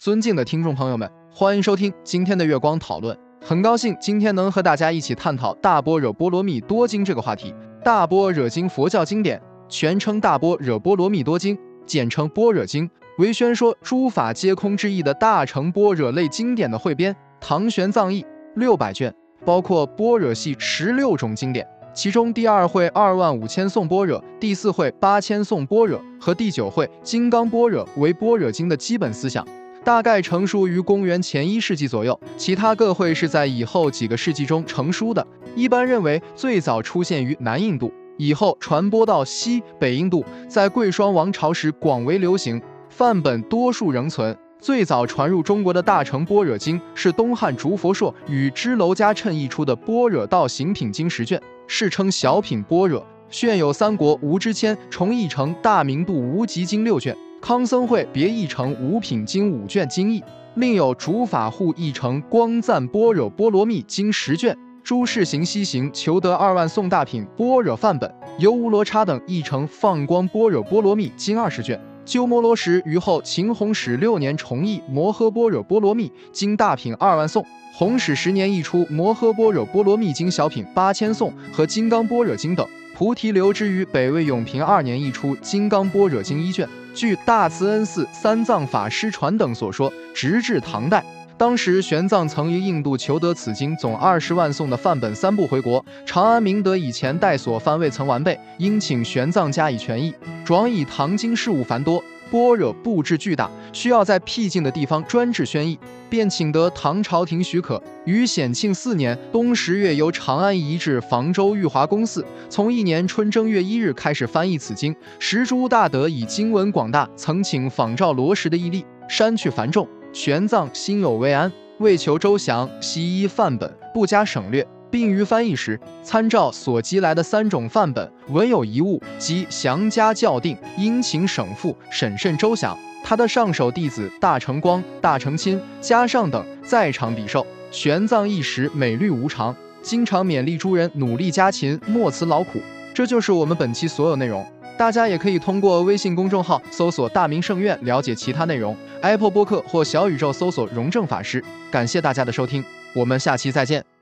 尊敬的听众朋友们，欢迎收听今天的月光讨论。很高兴今天能和大家一起探讨《大般若波罗蜜多经》这个话题。大般若经佛教经典，全称《大般若波罗蜜多经》，简称《般若经》，为宣说诸法皆空之意的大乘般若类经典的汇编。唐玄奘译，六百卷，包括般若系十六种经典。其中第二会二万五千颂般若，第四会八千颂般若和第九会金刚般若为般若经的基本思想，大概成书于公元前一世纪左右。其他各会是在以后几个世纪中成书的。一般认为最早出现于南印度，以后传播到西北印度，在贵霜王朝时广为流行，范本多数仍存。最早传入中国的大乘般若经是东汉竺佛朔与支娄迦谶译出的《般若道行品经》十卷。世称小品般若，现有三国吴之谦重译成大明度无极经六卷，康僧会别译成五品经五卷经义，另有竺法护译成光赞般若波罗蜜经十卷，朱士行西行求得二万颂大品般若范本，由吴罗叉等译成放光般若波罗蜜经二十卷，鸠摩罗什于后秦弘始六年重译摩诃般若波罗蜜经大品二万颂。弘始十年译出《摩诃般若波罗蜜经》小品八千颂和《金刚般若经》等。菩提留之于北魏永平二年译出《金刚般若经》一卷。据大慈恩寺三藏法师传等所说，直至唐代，当时玄奘曾于印度求得此经总二十万诵的范本三部回国。长安明德以前代所翻未曾完备，应请玄奘加以全译。转以唐经事务繁多。般若布置巨大，需要在僻静的地方专制宣译，便请得唐朝廷许可。于显庆四年冬十月，由长安移至房州玉华宫寺。从一年春正月一日开始翻译此经。时诸大德以经文广大，曾请仿照罗什的义例，删去繁重。玄奘心有未安，为求周详，悉依范本，不加省略。并于翻译时，参照所集来的三种范本，文有遗误，即详加校订，应请省复，审慎周详。他的上首弟子大成光、大成钦、加上等在场比受。玄奘一时美虑无常，经常勉励诸人努力加勤，莫辞劳苦。这就是我们本期所有内容。大家也可以通过微信公众号搜索“大明圣院”了解其他内容。Apple 播客或小宇宙搜索“荣正法师”。感谢大家的收听，我们下期再见。